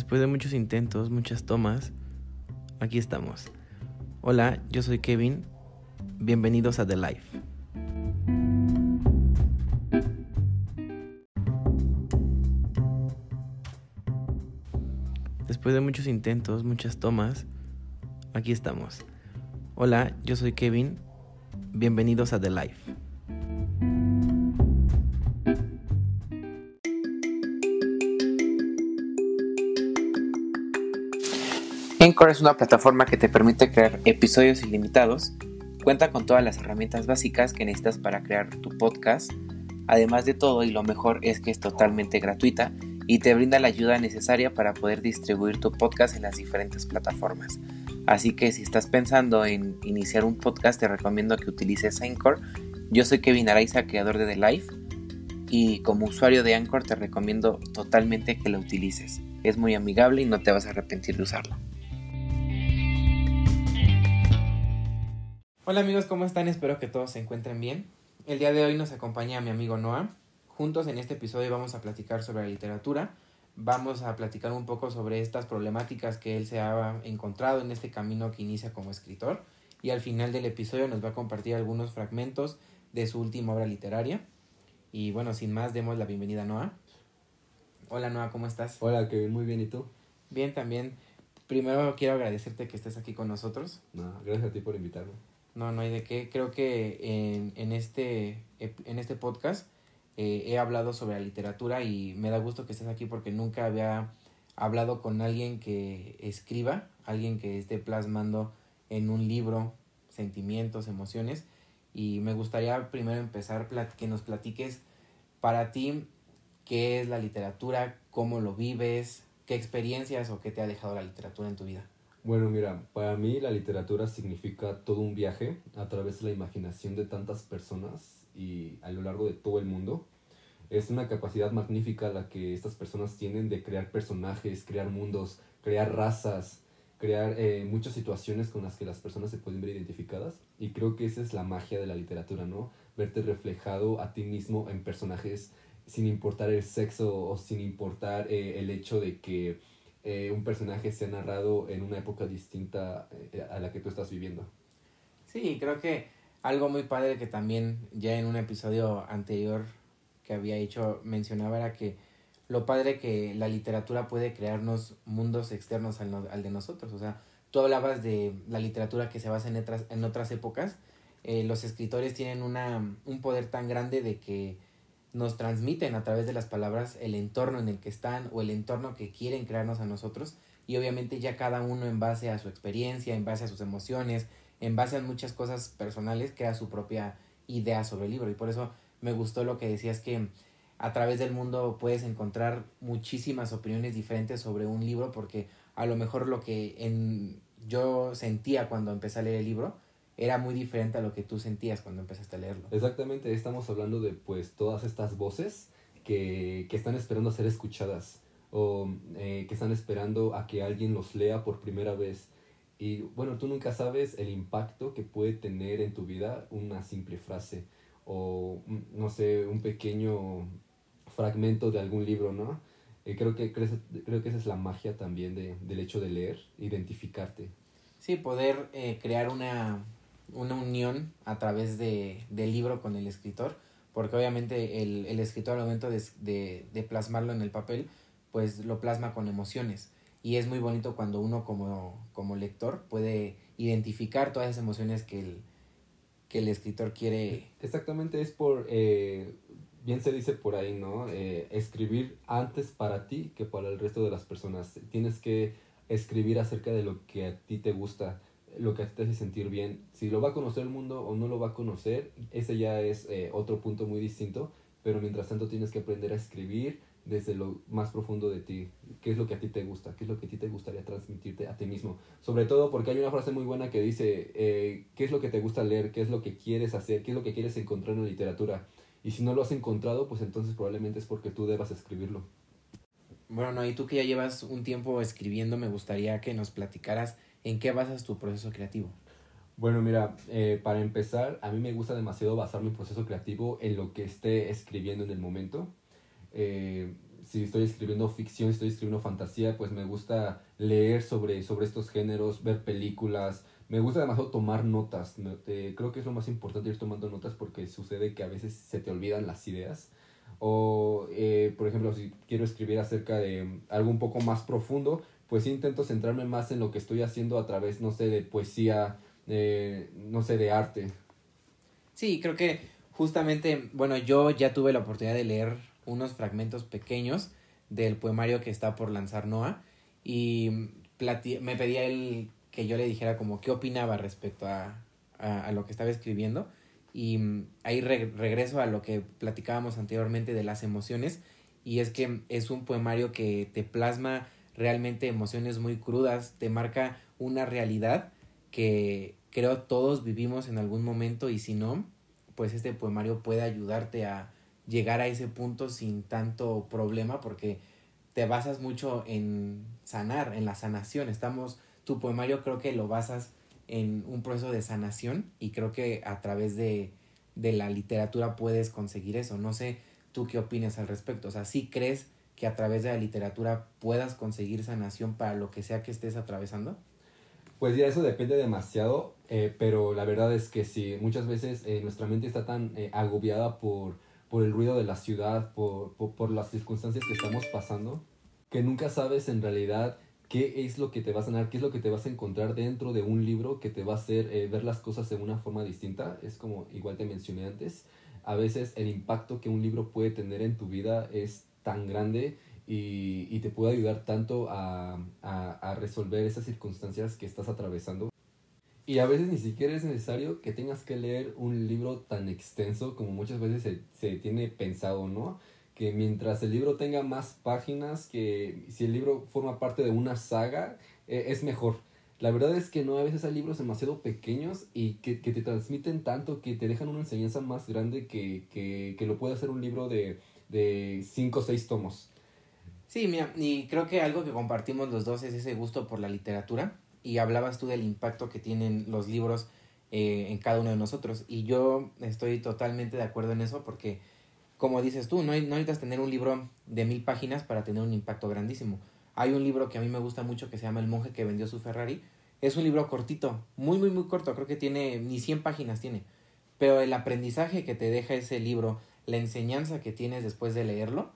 Después de muchos intentos, muchas tomas, aquí estamos. Hola, yo soy Kevin. Bienvenidos a The Life. Después de muchos intentos, muchas tomas, aquí estamos. Hola, yo soy Kevin. Bienvenidos a The Life. Encore es una plataforma que te permite crear episodios ilimitados. Cuenta con todas las herramientas básicas que necesitas para crear tu podcast. Además de todo, y lo mejor es que es totalmente gratuita y te brinda la ayuda necesaria para poder distribuir tu podcast en las diferentes plataformas. Así que si estás pensando en iniciar un podcast, te recomiendo que utilices Anchor. Yo soy Kevin Araiza, creador de The Life, y como usuario de Anchor te recomiendo totalmente que lo utilices. Es muy amigable y no te vas a arrepentir de usarlo. Hola amigos, ¿cómo están? Espero que todos se encuentren bien. El día de hoy nos acompaña mi amigo Noah. Juntos en este episodio vamos a platicar sobre la literatura. Vamos a platicar un poco sobre estas problemáticas que él se ha encontrado en este camino que inicia como escritor. Y al final del episodio nos va a compartir algunos fragmentos de su última obra literaria. Y bueno, sin más, demos la bienvenida a Noah. Hola Noah, ¿cómo estás? Hola Kevin, muy bien, ¿y tú? Bien, también. Primero quiero agradecerte que estés aquí con nosotros. No, gracias a ti por invitarme. No, no hay de qué. Creo que en, en, este, en este podcast eh, he hablado sobre la literatura y me da gusto que estés aquí porque nunca había hablado con alguien que escriba, alguien que esté plasmando en un libro sentimientos, emociones. Y me gustaría primero empezar que nos platiques para ti qué es la literatura, cómo lo vives, qué experiencias o qué te ha dejado la literatura en tu vida. Bueno, mira, para mí la literatura significa todo un viaje a través de la imaginación de tantas personas y a lo largo de todo el mundo. Es una capacidad magnífica la que estas personas tienen de crear personajes, crear mundos, crear razas, crear eh, muchas situaciones con las que las personas se pueden ver identificadas. Y creo que esa es la magia de la literatura, ¿no? Verte reflejado a ti mismo en personajes sin importar el sexo o sin importar eh, el hecho de que eh, un personaje se ha narrado en una época distinta eh, a la que tú estás viviendo. Sí, creo que algo muy padre que también ya en un episodio anterior que había hecho mencionaba era que lo padre que la literatura puede crearnos mundos externos al, al de nosotros. O sea, tú hablabas de la literatura que se basa en otras, en otras épocas. Eh, los escritores tienen una, un poder tan grande de que nos transmiten a través de las palabras el entorno en el que están o el entorno que quieren crearnos a nosotros y obviamente ya cada uno en base a su experiencia, en base a sus emociones, en base a muchas cosas personales crea su propia idea sobre el libro. Y por eso me gustó lo que decías que a través del mundo puedes encontrar muchísimas opiniones diferentes sobre un libro porque a lo mejor lo que en yo sentía cuando empecé a leer el libro era muy diferente a lo que tú sentías cuando empezaste a leerlo. Exactamente, estamos hablando de pues todas estas voces que, que están esperando a ser escuchadas o eh, que están esperando a que alguien los lea por primera vez. Y bueno, tú nunca sabes el impacto que puede tener en tu vida una simple frase o, no sé, un pequeño fragmento de algún libro, ¿no? Eh, creo, que, creo, que esa es la magia también de, del hecho de leer, identificarte. Sí, poder eh, crear una, una unión a través de, del libro con el escritor, porque obviamente el, el escritor al momento de, de, de, plasmarlo en el papel, pues lo plasma con emociones. Y es muy bonito cuando uno como, como lector puede identificar todas esas emociones que el, que el escritor quiere. Exactamente, es por, eh, bien se dice por ahí, ¿no? Eh, escribir antes para ti que para el resto de las personas. Tienes que escribir acerca de lo que a ti te gusta lo que te hace sentir bien. Si lo va a conocer el mundo o no lo va a conocer, ese ya es eh, otro punto muy distinto, pero mientras tanto tienes que aprender a escribir desde lo más profundo de ti, qué es lo que a ti te gusta, qué es lo que a ti te gustaría transmitirte a ti mismo. Sobre todo porque hay una frase muy buena que dice, eh, qué es lo que te gusta leer, qué es lo que quieres hacer, qué es lo que quieres encontrar en la literatura. Y si no lo has encontrado, pues entonces probablemente es porque tú debas escribirlo. Bueno, no, y tú que ya llevas un tiempo escribiendo, me gustaría que nos platicaras ¿En qué basas tu proceso creativo? Bueno, mira, eh, para empezar, a mí me gusta demasiado basar mi proceso creativo en lo que esté escribiendo en el momento. Eh, si estoy escribiendo ficción, si estoy escribiendo fantasía, pues me gusta leer sobre, sobre estos géneros, ver películas. Me gusta demasiado tomar notas. creo que es lo más importante ir tomando notas porque sucede que a veces se te olvidan las ideas. O, eh, por ejemplo, si quiero escribir acerca de algo un poco más profundo, pues intento centrarme más en lo que estoy haciendo a través, no sé, de poesía, no sé, de arte. Sí, creo que justamente, bueno, yo ya tuve la oportunidad de leer unos fragmentos pequeños del poemario que está por lanzar Noah y me pedía él que yo le dijera como qué opinaba respecto a, a, lo que estaba escribiendo y ahí regreso a lo que platicábamos anteriormente de las emociones y es que es un poemario que te plasma realmente emociones muy crudas, te marca una realidad que creo todos vivimos en algún momento y si no, pues este poemario puede ayudarte a llegar a ese punto sin tanto problema porque te basas mucho en sanar, en la sanación. Estamos, tu poemario creo que lo basas en un proceso de sanación y creo que a través de, de la literatura puedes conseguir eso. No sé tú qué opinas al respecto. O sea, si crees que a través de la literatura puedas conseguir sanación para lo que sea que estés atravesando? Pues ya eso depende demasiado, eh, pero la verdad es que sí, muchas veces eh, nuestra mente está tan eh, agobiada por, por el ruido de la ciudad, por, por, las circunstancias que estamos pasando, que nunca sabes en realidad qué es lo que te va a sanar, qué es lo que te vas a encontrar dentro de un libro que te va a hacer ver las cosas de una forma distinta. Es como igual te mencioné antes, a veces el impacto que un libro puede tener en tu vida es tan grande y, y te puede ayudar tanto a, a, a, resolver esas circunstancias que estás atravesando. Y a veces ni siquiera es necesario que tengas que leer un libro tan extenso como muchas veces se, se tiene pensado, ¿no? Que mientras el libro tenga más páginas, que si el libro forma parte de una saga, e, es mejor. La verdad es que no, a veces hay libros demasiado pequeños y que, que te transmiten tanto que te dejan una enseñanza más grande que, que, que lo puede hacer un libro de, de cinco o seis tomos. Sí, mira, y creo que algo que compartimos los dos es ese gusto por la literatura y hablabas tú del impacto que tienen los libros eh, en cada uno de nosotros y yo estoy totalmente de acuerdo en eso porque como dices tú, no, no necesitas tener un libro de mil páginas para tener un impacto grandísimo. Hay un libro que a mí me gusta mucho que se llama El monje que vendió su Ferrari. Es un libro cortito, muy, muy, muy corto. Creo que tiene ni 100 páginas tiene. Pero el aprendizaje que te deja ese libro la enseñanza que tienes después de leerlo,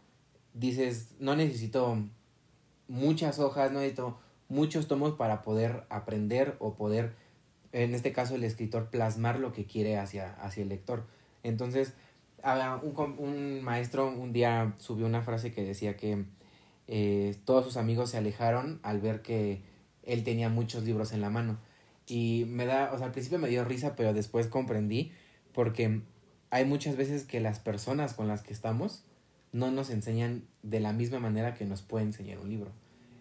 dices, no necesito muchas hojas, no necesito muchos tomos para poder aprender o poder, en este caso el escritor, plasmar lo que quiere hacia, hacia el lector. Entonces, un, un maestro un día subió una frase que decía que eh, todos sus amigos se alejaron al ver que él tenía muchos libros en la mano. Y me da, o sea, al principio me dio risa, pero después comprendí porque hay muchas veces que las personas con las que estamos no nos enseñan de la misma manera que nos puede enseñar un libro.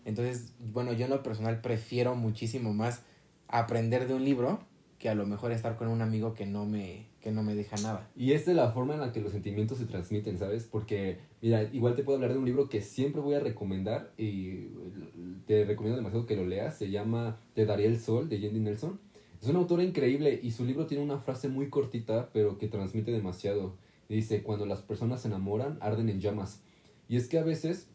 Entonces, bueno, yo en lo personal prefiero muchísimo más aprender de un libro que a lo mejor estar con un amigo que no me, que no me deja nada. Y es la forma en la que los sentimientos se transmiten, ¿sabes? Porque, mira, igual te puedo hablar de un libro que siempre voy a recomendar y te recomiendo demasiado que lo leas. Se llama Te daría el sol de Jenny Nelson es una autora increíble y su libro tiene una frase muy cortita, pero que transmite demasiado. Dice, cuando las personas se enamoran, arden en llamas. Y es que a veces,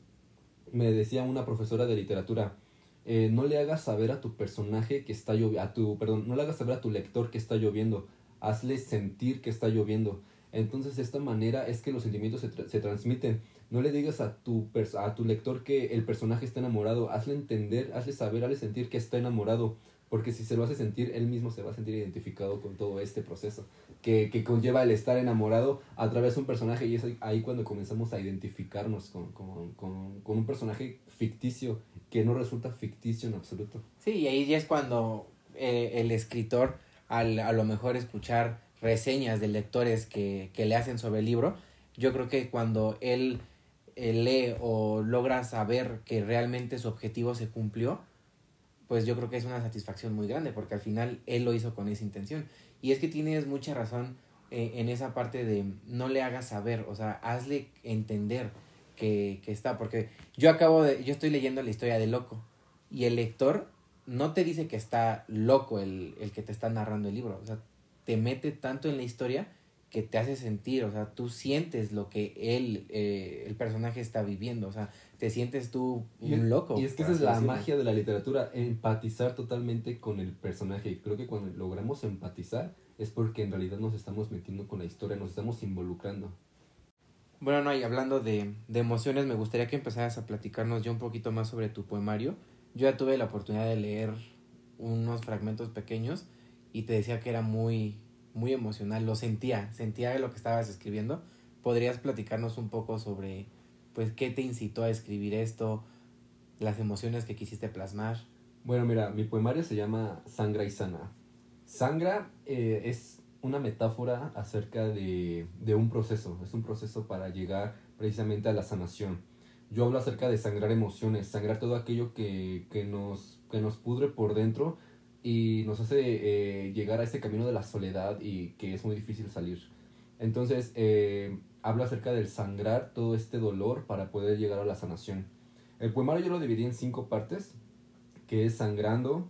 me decía una profesora de literatura, eh, no le hagas saber a tu personaje que está lloviendo, perdón, no le hagas saber a tu lector que está lloviendo, hazle sentir que está lloviendo. Entonces, de esta manera es que los sentimientos se, se transmiten. No le digas a tu, a tu lector que el personaje está enamorado, hazle entender, hazle saber, hazle sentir que está enamorado porque si se lo hace sentir, él mismo se va a sentir identificado con todo este proceso que, que conlleva el estar enamorado a través de un personaje y es ahí cuando comenzamos a identificarnos con, con, con, con un personaje ficticio que no resulta ficticio en absoluto. Sí, y ahí ya es cuando eh, el escritor, al a lo mejor escuchar reseñas de lectores que, que le hacen sobre el libro, yo creo que cuando él lee o logra saber que realmente su objetivo se cumplió, pues yo creo que es una satisfacción muy grande, porque al final él lo hizo con esa intención. Y es que tienes mucha razón eh, en esa parte de no le hagas saber, o sea, hazle entender que, que está, porque yo acabo de, yo estoy leyendo la historia de Loco, y el lector no te dice que está loco el, el que te está narrando el libro, o sea, te mete tanto en la historia que te hace sentir, o sea, tú sientes lo que él, eh, el personaje está viviendo, o sea, te sientes tú un loco. Y es que esa es la magia de la literatura, empatizar totalmente con el personaje. Creo que cuando logramos empatizar es porque en realidad nos estamos metiendo con la historia, nos estamos involucrando. Bueno, no, y hablando de, de emociones, me gustaría que empezaras a platicarnos ya un poquito más sobre tu poemario. Yo ya tuve la oportunidad de leer unos fragmentos pequeños y te decía que era muy, muy emocional, lo sentía, sentía lo que estabas escribiendo. ¿Podrías platicarnos un poco sobre, pues, qué te incitó a escribir esto, las emociones que quisiste plasmar? Bueno, mira, mi poemario se llama Sangra y Sana. Sangra eh, es una metáfora acerca de, de un proceso, es un proceso para llegar precisamente a la sanación. Yo hablo acerca de sangrar emociones, sangrar todo aquello que, que, nos, que nos pudre por dentro y nos hace eh, llegar a este camino de la soledad y que es muy difícil salir. Entonces, eh, hablo acerca del sangrar todo este dolor para poder llegar a la sanación. El poemario yo lo dividí en cinco partes, que es sangrando,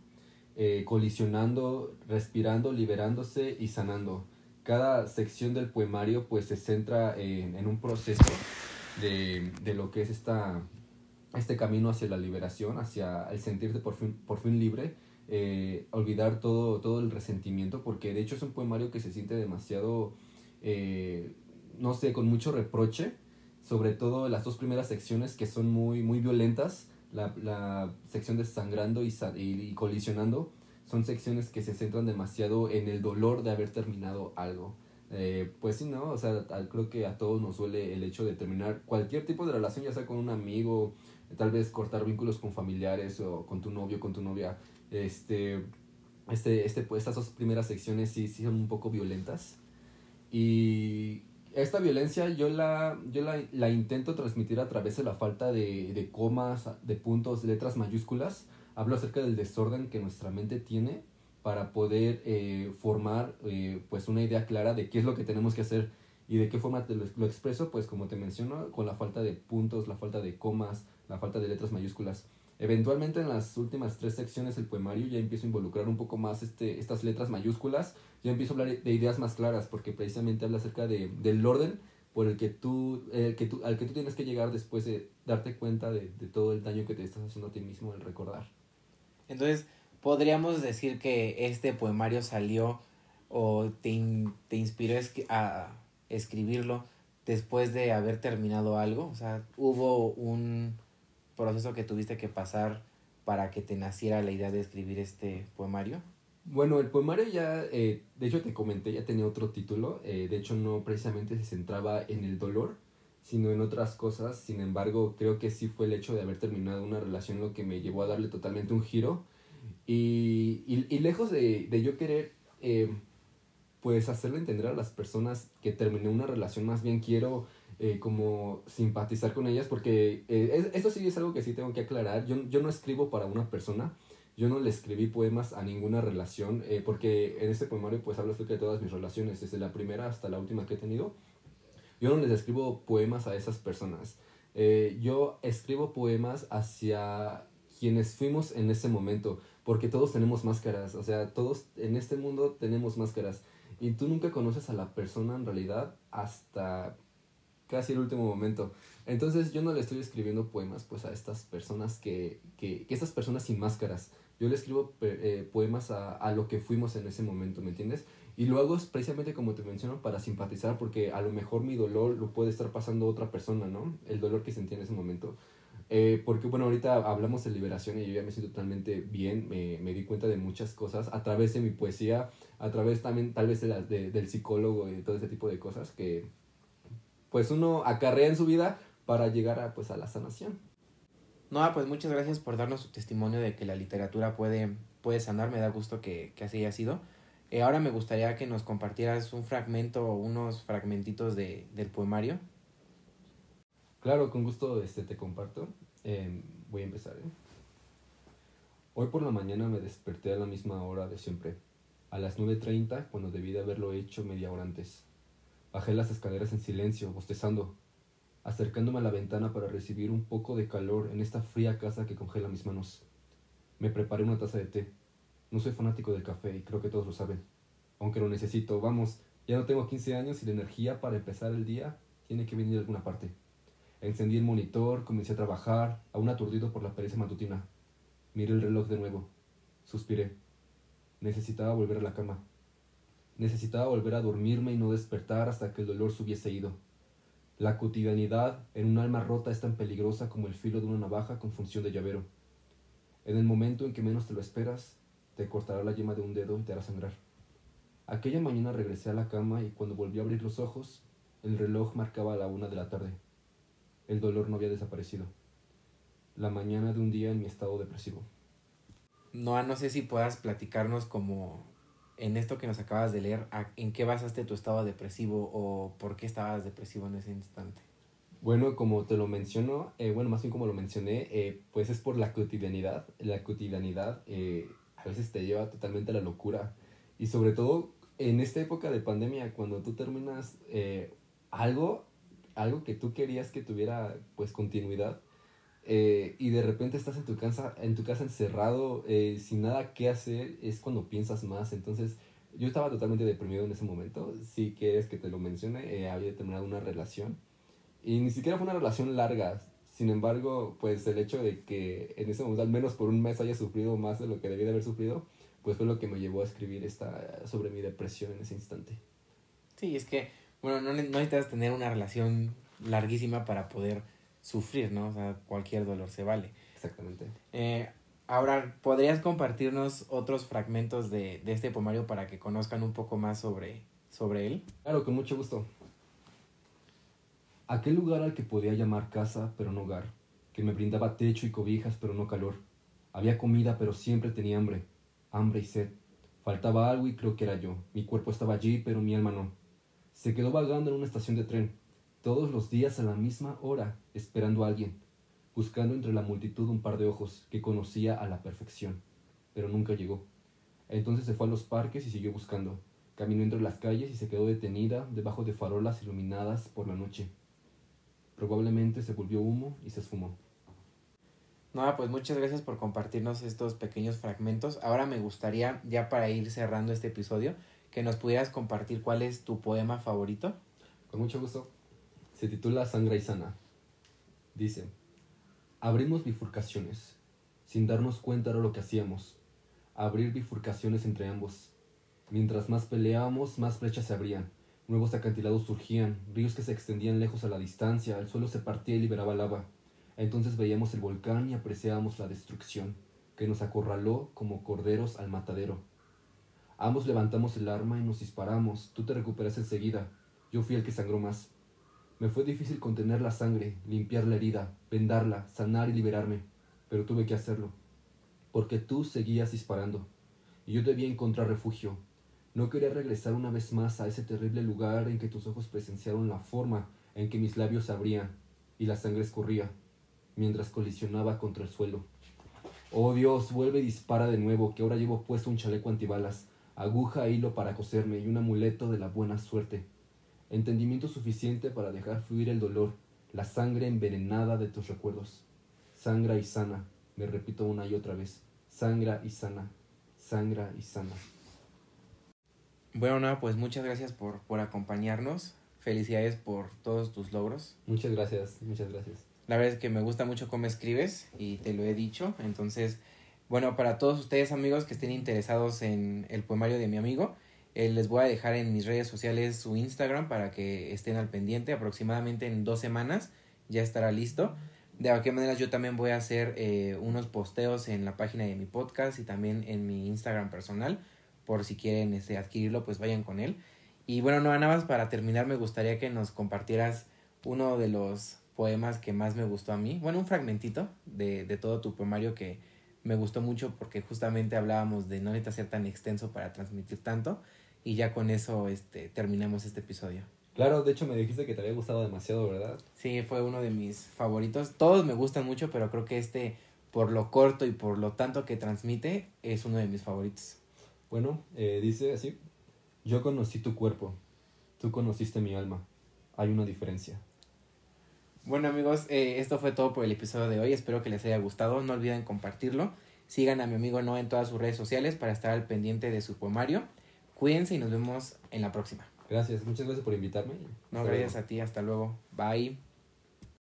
eh, colisionando, respirando, liberándose y sanando. Cada sección del poemario pues se centra en, en un proceso de, de, lo que es esta, este camino hacia la liberación, hacia el sentirte por fin, por fin libre, eh, olvidar todo, todo el resentimiento, porque de hecho es un poemario que se siente demasiado, eh, no sé, con mucho reproche, sobre todo las dos primeras secciones que son muy, muy violentas, la, la sección de sangrando y, y, colisionando son secciones que se centran demasiado en el dolor de haber terminado algo. Eh, pues sí, ¿no? O sea, creo que a todos nos duele el hecho de terminar cualquier tipo de relación, ya sea con un amigo, tal vez cortar vínculos con familiares o con tu novio, con tu novia. Este, este, este, pues, estas dos primeras secciones sí, sí son un poco violentas. Y esta violencia yo la, yo la, la, intento transmitir a través de la falta de, de, comas, de puntos, letras mayúsculas. Hablo acerca del desorden que nuestra mente tiene para poder eh, formar eh, pues una idea clara de qué es lo que tenemos que hacer y de qué forma te lo, lo, expreso, pues como te menciono, con la falta de puntos, la falta de comas, la falta de letras mayúsculas. Eventualmente en las últimas tres secciones del poemario ya empiezo a involucrar un poco más este, estas letras mayúsculas, ya empiezo a hablar de ideas más claras, porque precisamente habla acerca de, del orden por el que tú, eh, que tú, al que tú tienes que llegar después de darte cuenta de, de, todo el daño que te estás haciendo a ti mismo al recordar. Entonces, podríamos decir que este poemario salió o te, te inspiró a escribirlo después de haber terminado algo, o sea, hubo un proceso que tuviste que pasar para que te naciera la idea de escribir este poemario? Bueno, el poemario ya, eh, de hecho te comenté, ya tenía otro título, eh, de hecho no precisamente se centraba en el dolor, sino en otras cosas, sin embargo creo que sí fue el hecho de haber terminado una relación lo que me llevó a darle totalmente un giro y, y, y lejos de, de, yo querer eh, pues hacerle entender a las personas que terminé una relación, más bien quiero eh, como simpatizar con ellas, porque eh, esto sí es algo que sí tengo que aclarar. Yo, yo no escribo para una persona, yo no le escribí poemas a ninguna relación, eh, porque en este poemario pues hablo acerca de todas mis relaciones, desde la primera hasta la última que he tenido. Yo no les escribo poemas a esas personas. Eh, yo escribo poemas hacia quienes fuimos en ese momento, porque todos tenemos máscaras, o sea, todos en este mundo tenemos máscaras. Y tú nunca conoces a la persona en realidad hasta casi el último momento. Entonces yo no le estoy escribiendo poemas pues a estas personas que, que, que estas personas sin máscaras. Yo le escribo eh, poemas a, a, lo que fuimos en ese momento, ¿me entiendes? Y lo hago precisamente como te menciono para simpatizar porque a lo mejor mi dolor lo puede estar pasando otra persona, ¿no? El dolor que sentí en ese momento. Eh, porque bueno, ahorita hablamos de liberación y yo ya me siento totalmente bien, me, me di cuenta de muchas cosas a través de mi poesía, a través también tal vez de la, de, del psicólogo y todo ese tipo de cosas que, pues uno acarrea en su vida para llegar a, pues, a la sanación. No, pues muchas gracias por darnos tu testimonio de que la literatura puede, puede sanar, me da gusto que, que así haya sido. Eh, ahora me gustaría que nos compartieras un fragmento o unos fragmentitos de, del poemario. Claro, con gusto este, te comparto. Eh, voy a empezar. ¿eh? Hoy por la mañana me desperté a la misma hora de siempre, a las 9.30 cuando debí de haberlo hecho media hora antes. Bajé las escaleras en silencio, bostezando, acercándome a la ventana para recibir un poco de calor en esta fría casa que congela mis manos. Me preparé una taza de té. No soy fanático del café y creo que todos lo saben. Aunque lo necesito, vamos, Ya no tengo 15 años y la energía para empezar el día tiene que venir de alguna parte. Encendí el monitor, comencé a trabajar, aún aturdido por la pereza matutina. Miré el reloj de nuevo. Suspiré. Necesitaba volver a la cama. Necesitaba volver a dormirme y no despertar hasta que el dolor se hubiese ido. La cotidianidad en un alma rota es tan peligrosa como el filo de una navaja con función de llavero. En el momento en que menos te lo esperas, te cortará la yema de un dedo y te hará sangrar. Aquella mañana regresé a la cama y cuando volví a abrir los ojos, el reloj marcaba la una de la tarde. El dolor no había desaparecido. La mañana de un día en mi estado depresivo. No, no sé si puedas platicarnos como en esto que nos acabas de leer, ¿en qué basaste tu estado depresivo o por qué estabas depresivo en ese instante? Bueno, como te lo menciono, eh, bueno, más bien como lo mencioné, eh, pues es por la cotidianidad. La cotidianidad eh, a veces te lleva totalmente a la locura. Y sobre todo en esta época de pandemia, cuando tú terminas algo, algo que tú querías que tuviera pues continuidad, y de repente estás en tu casa, en tu casa encerrado, sin nada que hacer, es cuando piensas más. Entonces, yo estaba totalmente deprimido en ese momento. Si quieres que te lo mencione, había terminado una relación y ni siquiera fue una relación larga. Sin embargo, pues el hecho de que en ese momento, al menos por un mes, haya sufrido más de lo que debía de haber sufrido, pues fue lo que me llevó a escribir esta sobre mi depresión en ese instante. Sí, es que, bueno, no, no necesitas tener una relación larguísima para poder sufrir, ¿no? O sea, cualquier dolor se vale. Exactamente. Eh, ahora, ¿podrías compartirnos otros fragmentos de, de este poemario para que conozcan un poco más sobre, sobre él? Claro, con mucho gusto. Aquel lugar al que podía llamar casa, pero no hogar, que me brindaba techo y cobijas, pero no calor. Había comida, pero siempre tenía hambre, hambre y sed. Faltaba algo y creo que era yo. Mi cuerpo estaba allí, pero mi alma no. Se quedó vagando en una estación de tren, todos los días a la misma hora, esperando a alguien, buscando entre la multitud un par de ojos que conocía a la perfección, pero nunca llegó. Entonces se fue a los parques y siguió buscando. Caminó entre las calles y se quedó detenida debajo de farolas iluminadas por la noche. Probablemente se volvió humo y se esfumó. No, pues muchas gracias por compartirnos estos pequeños fragmentos. Ahora me gustaría, ya para ir cerrando este episodio, que nos pudieras compartir cuál es tu poema favorito. Con mucho gusto. Se titula Sangre y Sana. Dice, abrimos bifurcaciones. Sin darnos cuenta era lo que hacíamos. Abrir bifurcaciones entre ambos. Mientras más peleábamos, más brechas se abrían. Nuevos acantilados surgían, ríos que se extendían lejos a la distancia, el suelo se partía y liberaba lava. Entonces veíamos el volcán y apreciábamos la destrucción, que nos acorraló como corderos al matadero. Ambos levantamos el arma y nos disparamos. Tú te recuperas enseguida. Yo fui el que sangró más. Me fue difícil contener la sangre, limpiar la herida, vendarla, sanar y liberarme, pero tuve que hacerlo, porque tú seguías disparando, y yo debía encontrar refugio, no quería regresar una vez más a ese terrible lugar en que tus ojos presenciaron la forma en que mis labios abrían y la sangre escurría mientras colisionaba contra el suelo. Oh Dios, vuelve y dispara de nuevo, que ahora llevo puesto un chaleco antibalas, aguja e hilo para coserme y un amuleto de la buena suerte. Entendimiento suficiente para dejar fluir el dolor, la sangre envenenada de tus recuerdos. Sangra y sana, me repito una y otra vez, sangra y sana, sangra y sana. Bueno, nada, pues muchas gracias por, por acompañarnos. Felicidades por todos tus logros. Muchas gracias, muchas gracias. La verdad es que me gusta mucho cómo escribes y te lo he dicho. Entonces, bueno, para todos ustedes amigos que estén interesados en el poemario de mi amigo, eh, les voy a dejar en mis redes sociales su Instagram para que estén al pendiente. Aproximadamente en dos semanas ya estará listo. De cualquier manera, yo también voy a hacer eh, unos posteos en la página de mi podcast y también en mi Instagram personal por si quieren este, adquirirlo, pues vayan con él. Y bueno, no, nada más para terminar, me gustaría que nos compartieras uno de los poemas que más me gustó a mí. Bueno, un fragmentito de, de todo tu poemario que me gustó mucho porque justamente hablábamos de no necesita ser tan extenso para transmitir tanto. Y ya con eso este, terminamos este episodio. Claro, de hecho me dijiste que te había gustado demasiado, ¿verdad? Sí, fue uno de mis favoritos. Todos me gustan mucho, pero creo que este, por lo corto y por lo tanto que transmite, es uno de mis favoritos. Bueno, eh, dice así, yo conocí tu cuerpo, tú conociste mi alma, hay una diferencia. Bueno amigos, eh, esto fue todo por el episodio de hoy, espero que les haya gustado, no olviden compartirlo, sigan a mi amigo Noah en todas sus redes sociales para estar al pendiente de su poemario, cuídense y nos vemos en la próxima. Gracias, muchas gracias por invitarme. No, gracias a ti, hasta luego. Bye.